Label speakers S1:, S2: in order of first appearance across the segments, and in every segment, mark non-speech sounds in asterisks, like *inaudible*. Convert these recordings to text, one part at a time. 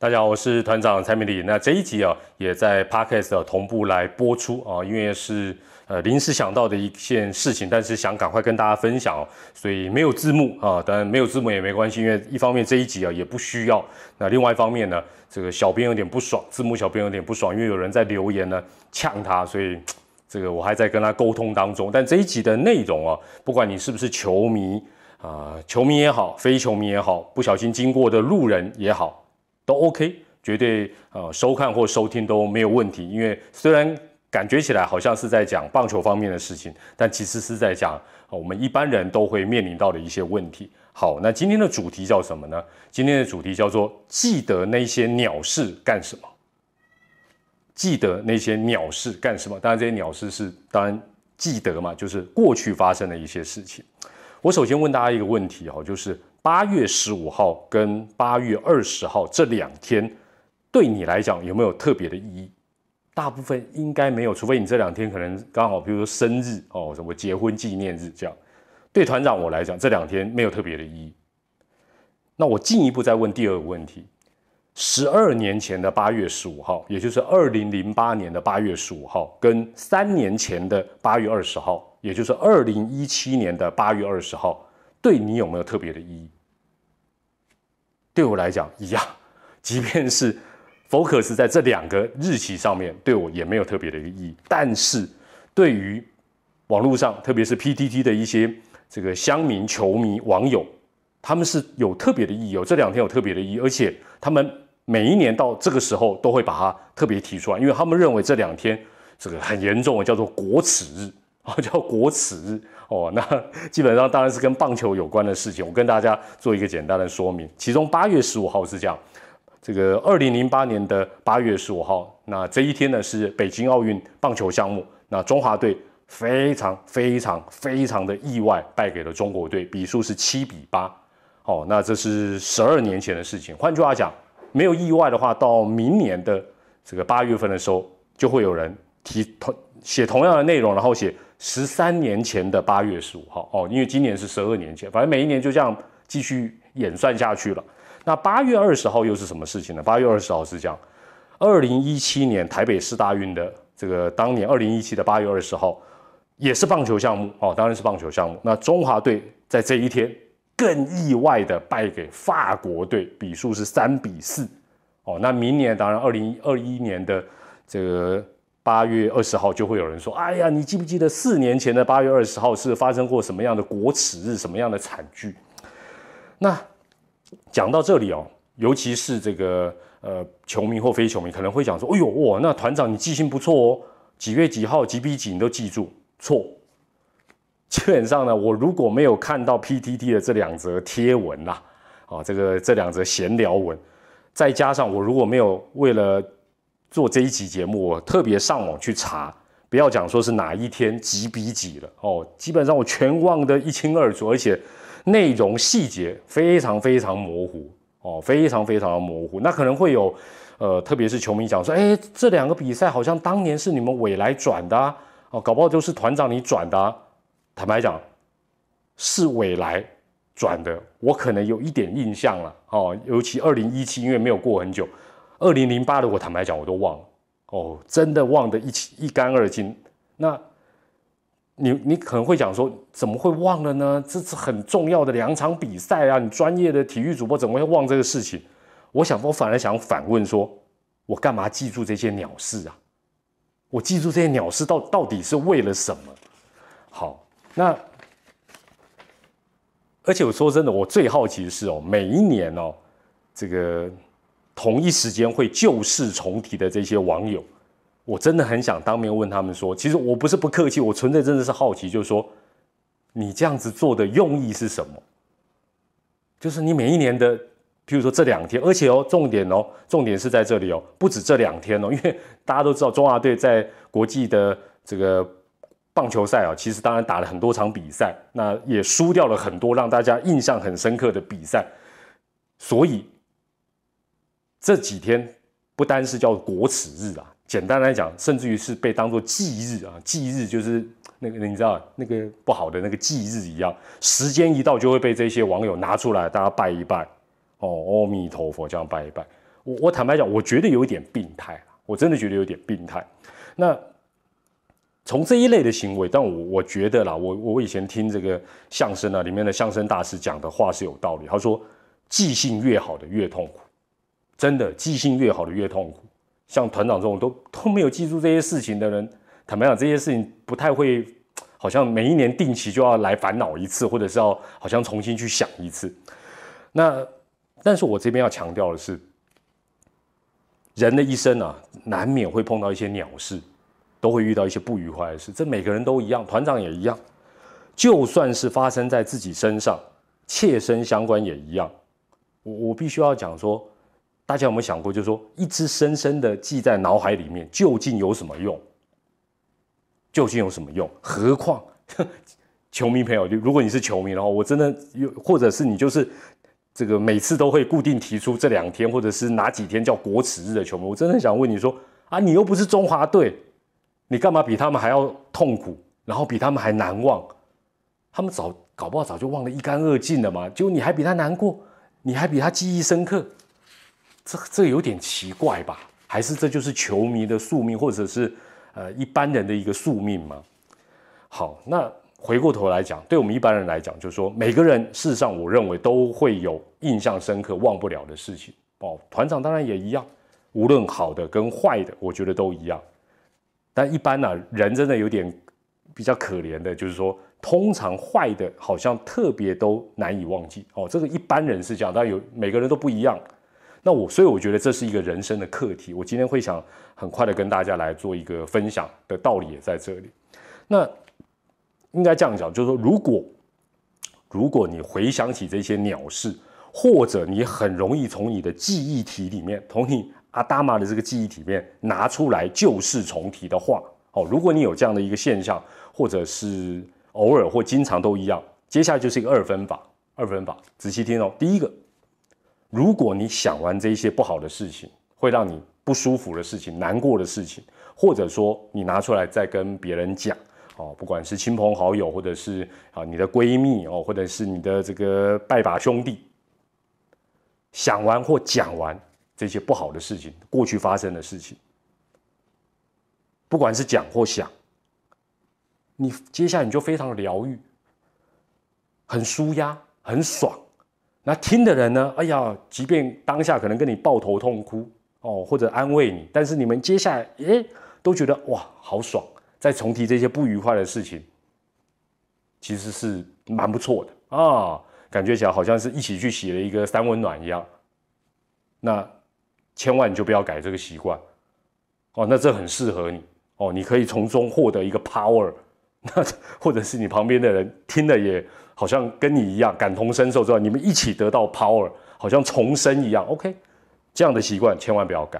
S1: 大家好，我是团长蔡明礼。那这一集啊，也在 Podcast 同步来播出啊，因为是呃临时想到的一件事情，但是想赶快跟大家分享哦，所以没有字幕啊，当然没有字幕也没关系，因为一方面这一集啊也不需要，那另外一方面呢，这个小编有点不爽，字幕小编有点不爽，因为有人在留言呢呛他，所以这个我还在跟他沟通当中。但这一集的内容啊，不管你是不是球迷啊，球迷也好，非球迷也好，不小心经过的路人也好。都 OK，绝对呃收看或收听都没有问题。因为虽然感觉起来好像是在讲棒球方面的事情，但其实是在讲我们一般人都会面临到的一些问题。好，那今天的主题叫什么呢？今天的主题叫做记得那些鸟事干什么？记得那些鸟事干什么？当然这些鸟事是当然记得嘛，就是过去发生的一些事情。我首先问大家一个问题哈，就是。八月十五号跟八月二十号这两天，对你来讲有没有特别的意义？大部分应该没有，除非你这两天可能刚好，比如说生日哦，什么结婚纪念日这样。对团长我来讲，这两天没有特别的意义。那我进一步再问第二个问题：十二年前的八月十五号，也就是二零零八年的八月十五号，跟三年前的八月二十号，也就是二零一七年的八月二十号。对你有没有特别的意义？对我来讲一样，*laughs* 即便是 focus 在这两个日期上面，对我也没有特别的一个意义。但是，对于网络上，特别是 PTT 的一些这个乡民、球迷、网友，他们是有特别的意义，有这两天有特别的意义，而且他们每一年到这个时候都会把它特别提出来，因为他们认为这两天这个很严重，叫做国耻日啊，*laughs* 叫国耻。哦，那基本上当然是跟棒球有关的事情。我跟大家做一个简单的说明。其中八月十五号是这样，这个二零零八年的八月十五号，那这一天呢是北京奥运棒球项目，那中华队非常非常非常的意外败给了中国队，比数是七比八。哦，那这是十二年前的事情。换句话讲，没有意外的话，到明年的这个八月份的时候，就会有人提同写同样的内容，然后写。十三年前的八月十五号哦，因为今年是十二年前，反正每一年就这样继续演算下去了。那八月二十号又是什么事情呢？八月二十号是这样，二零一七年台北市大运的这个当年二零一七的八月二十号，也是棒球项目哦，当然是棒球项目。那中华队在这一天更意外的败给法国队，比数是三比四哦。那明年当然二零二一年的这个。八月二十号就会有人说：“哎呀，你记不记得四年前的八月二十号是发生过什么样的国耻日，什么样的惨剧？”那讲到这里哦，尤其是这个呃球迷或非球迷可能会讲说：“哎呦哇，那团长你记性不错哦，几月几号几比几你都记住。”错，基本上呢，我如果没有看到 PTT 的这两则贴文啦，啊，这个这两则闲聊文，再加上我如果没有为了做这一集节目，我特别上网去查，不要讲说是哪一天几比几了哦，基本上我全忘得一清二楚，而且内容细节非常非常模糊哦，非常非常的模糊。那可能会有，呃，特别是球迷讲说，哎，这两个比赛好像当年是你们委来转的哦，搞不好就是团长你转的。坦白讲，是未来转的，我可能有一点印象了哦，尤其二零一七，因为没有过很久。二零零八的我坦白讲我都忘了哦，真的忘得一清一干二净。那，你你可能会讲说怎么会忘了呢？这是很重要的两场比赛啊！你专业的体育主播怎么会忘这个事情？我想我反而想反问说，我干嘛记住这些鸟事啊？我记住这些鸟事到到底是为了什么？好，那而且我说真的，我最好奇的是哦，每一年哦，这个。同一时间会旧事重提的这些网友，我真的很想当面问他们说，其实我不是不客气，我纯粹真的是好奇，就是说，你这样子做的用意是什么？就是你每一年的，譬如说这两天，而且哦，重点哦，重点是在这里哦，不止这两天哦，因为大家都知道中华队在国际的这个棒球赛啊，其实当然打了很多场比赛，那也输掉了很多让大家印象很深刻的比赛，所以。这几天不单是叫国耻日啊，简单来讲，甚至于是被当做忌日啊。忌日就是那个你知道那个不好的那个忌日一样，时间一到就会被这些网友拿出来，大家拜一拜哦，阿弥陀佛这样拜一拜。我我坦白讲，我觉得有一点病态我真的觉得有点病态。那从这一类的行为，但我我觉得啦，我我以前听这个相声啊，里面的相声大师讲的话是有道理。他说，记性越好的越痛苦，真的记性越好的越痛苦。像团长这种都都没有记住这些事情的人，坦白讲，这些事情不太会，好像每一年定期就要来烦恼一次，或者是要好像重新去想一次。那，但是我这边要强调的是，人的一生啊，难免会碰到一些鸟事。都会遇到一些不愉快的事，这每个人都一样，团长也一样。就算是发生在自己身上，切身相关也一样。我我必须要讲说，大家有没有想过，就是说，一直深深的记在脑海里面，究竟有什么用？究竟有什么用？何况 *laughs* 球迷朋友，就如果你是球迷的话，我真的又，或者是你就是这个每次都会固定提出这两天或者是哪几天叫国耻日的球迷，我真的想问你说啊，你又不是中华队。你干嘛比他们还要痛苦，然后比他们还难忘？他们早搞不好早就忘得一干二净了嘛？就你还比他难过，你还比他记忆深刻，这这有点奇怪吧？还是这就是球迷的宿命，或者是呃一般人的一个宿命吗？好，那回过头来讲，对我们一般人来讲，就是说每个人事实上，我认为都会有印象深刻、忘不了的事情哦。团长当然也一样，无论好的跟坏的，我觉得都一样。但一般呢，人真的有点比较可怜的，就是说，通常坏的好像特别都难以忘记哦。这个一般人是这样，但有每个人都不一样。那我所以我觉得这是一个人生的课题。我今天会想很快的跟大家来做一个分享的道理也在这里。那应该这样讲，就是说，如果如果你回想起这些鸟事，或者你很容易从你的记忆体里面，从你。阿达玛的这个记忆体里面拿出来旧事重提的话，哦，如果你有这样的一个现象，或者是偶尔或经常都一样，接下来就是一个二分法。二分法，仔细听哦。第一个，如果你想完这些不好的事情，会让你不舒服的事情、难过的事情，或者说你拿出来再跟别人讲，哦，不管是亲朋好友，或者是啊你的闺蜜哦，或者是你的这个拜把兄弟，想完或讲完。这些不好的事情，过去发生的事情，不管是讲或想，你接下来你就非常疗愈，很舒压，很爽。那听的人呢？哎呀，即便当下可能跟你抱头痛哭哦，或者安慰你，但是你们接下来，诶都觉得哇，好爽。再重提这些不愉快的事情，其实是蛮不错的啊，感觉起来好像是一起去洗了一个三温暖一样。那。千万就不要改这个习惯，哦，那这很适合你哦，你可以从中获得一个 power，*laughs* 那或者是你旁边的人听了也好像跟你一样感同身受之后，你们一起得到 power，好像重生一样。OK，这样的习惯千万不要改。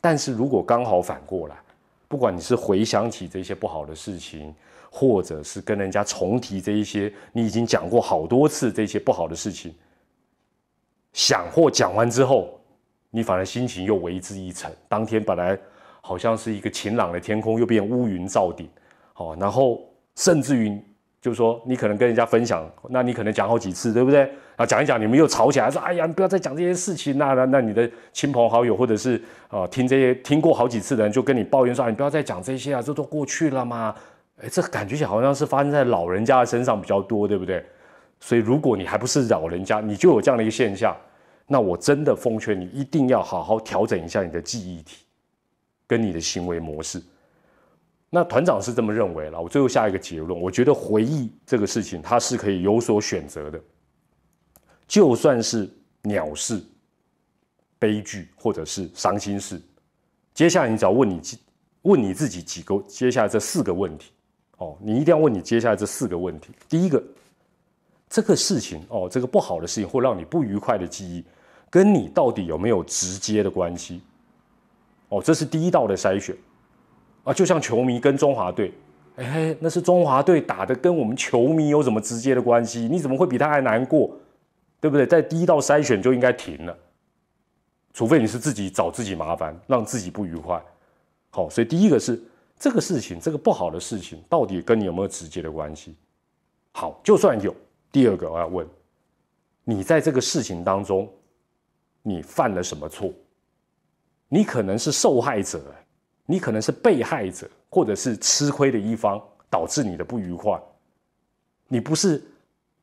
S1: 但是如果刚好反过来，不管你是回想起这些不好的事情，或者是跟人家重提这一些你已经讲过好多次这些不好的事情，想或讲完之后。你反而心情又为之一沉。当天本来好像是一个晴朗的天空，又变乌云罩顶，哦，然后甚至于就是说，你可能跟人家分享，那你可能讲好几次，对不对？然后讲一讲，你们又吵起来，说：“哎呀，你不要再讲这些事情。”那那那你的亲朋好友或者是啊听这些听过好几次的人，就跟你抱怨说：“你不要再讲这些啊，这都过去了嘛。”哎，这感觉起来好像是发生在老人家的身上比较多，对不对？所以如果你还不是老人家，你就有这样的一个现象。那我真的奉劝你，一定要好好调整一下你的记忆体，跟你的行为模式。那团长是这么认为了。我最后下一个结论，我觉得回忆这个事情，它是可以有所选择的。就算是鸟事、悲剧或者是伤心事，接下来你只要问你问你自己几个，接下来这四个问题哦，你一定要问你接下来这四个问题。第一个，这个事情哦，这个不好的事情或让你不愉快的记忆。跟你到底有没有直接的关系？哦，这是第一道的筛选啊，就像球迷跟中华队，哎，那是中华队打的，跟我们球迷有什么直接的关系？你怎么会比他还难过？对不对？在第一道筛选就应该停了，除非你是自己找自己麻烦，让自己不愉快。好，所以第一个是这个事情，这个不好的事情，到底跟你有没有直接的关系？好，就算有，第二个我要问，你在这个事情当中。你犯了什么错？你可能是受害者，你可能是被害者，或者是吃亏的一方，导致你的不愉快。你不是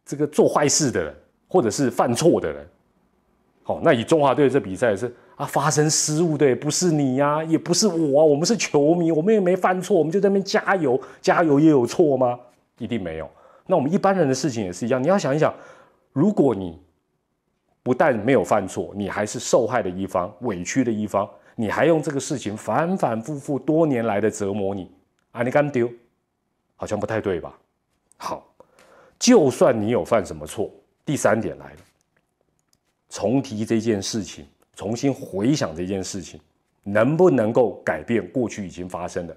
S1: 这个做坏事的人，或者是犯错的人。好，那以中华队这比赛是啊，发生失误的不是你呀，也不是我啊，我们是球迷，我们也没犯错，我们就在那边加油，加油也有错吗？一定没有。那我们一般人的事情也是一样，你要想一想，如果你不但没有犯错，你还是受害的一方，委屈的一方，你还用这个事情反反复复多年来的折磨你，啊，你敢丢？好像不太对吧？好，就算你有犯什么错，第三点来了，重提这件事情，重新回想这件事情，能不能够改变过去已经发生的？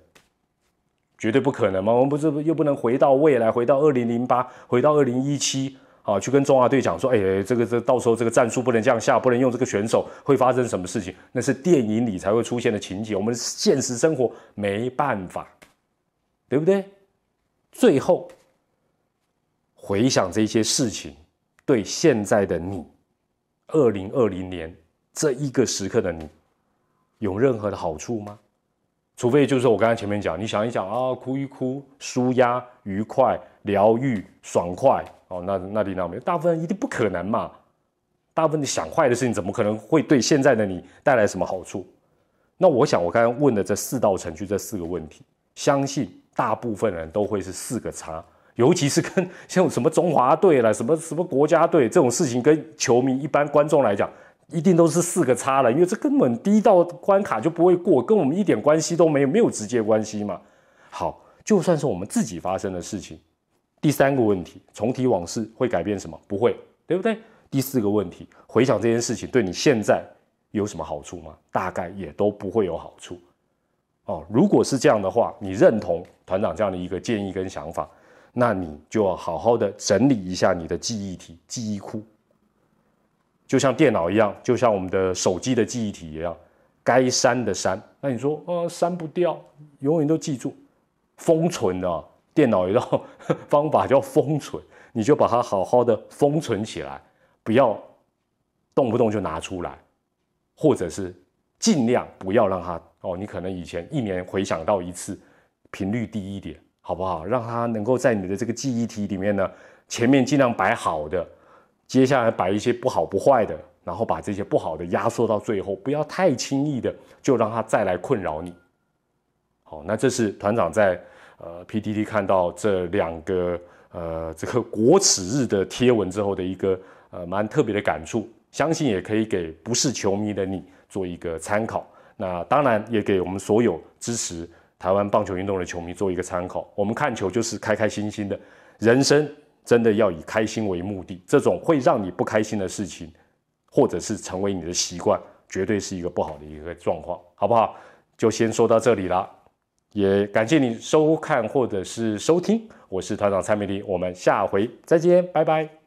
S1: 绝对不可能吗？我们不是又不能回到未来，回到二零零八，回到二零一七？啊，去跟中华队讲说，哎，这个这到时候这个战术不能这样下，不能用这个选手，会发生什么事情？那是电影里才会出现的情节，我们现实生活没办法，对不对？最后回想这些事情，对现在的你，二零二零年这一个时刻的你，有任何的好处吗？除非就是我刚才前面讲，你想一想啊，哭一哭，舒压、愉快、疗愈、爽快。哦，那那里那没有，大部分人一定不可能嘛。大部分你想坏的事情，怎么可能会对现在的你带来什么好处？那我想，我刚刚问的这四道程序，这四个问题，相信大部分人都会是四个叉。尤其是跟像什么中华队了，什么什么国家队这种事情，跟球迷一般观众来讲，一定都是四个叉了，因为这根本第一道关卡就不会过，跟我们一点关系都没有，没有直接关系嘛。好，就算是我们自己发生的事情。第三个问题，重提往事会改变什么？不会，对不对？第四个问题，回想这件事情对你现在有什么好处吗？大概也都不会有好处。哦，如果是这样的话，你认同团长这样的一个建议跟想法，那你就要好好的整理一下你的记忆体、记忆库，就像电脑一样，就像我们的手机的记忆体一样，该删的删。那你说，呃，删不掉，永远都记住，封存的。电脑一道方法叫封存，你就把它好好的封存起来，不要动不动就拿出来，或者是尽量不要让它哦。你可能以前一年回想到一次，频率低一点，好不好？让它能够在你的这个记忆体里面呢，前面尽量摆好的，接下来把一些不好不坏的，然后把这些不好的压缩到最后，不要太轻易的就让它再来困扰你。好，那这是团长在。呃，PTT 看到这两个呃这个国耻日的贴文之后的一个呃蛮特别的感触，相信也可以给不是球迷的你做一个参考。那当然也给我们所有支持台湾棒球运动的球迷做一个参考。我们看球就是开开心心的，人生真的要以开心为目的。这种会让你不开心的事情，或者是成为你的习惯，绝对是一个不好的一个状况，好不好？就先说到这里了。也感谢你收看或者是收听，我是团长蔡美丽，我们下回再见，拜拜。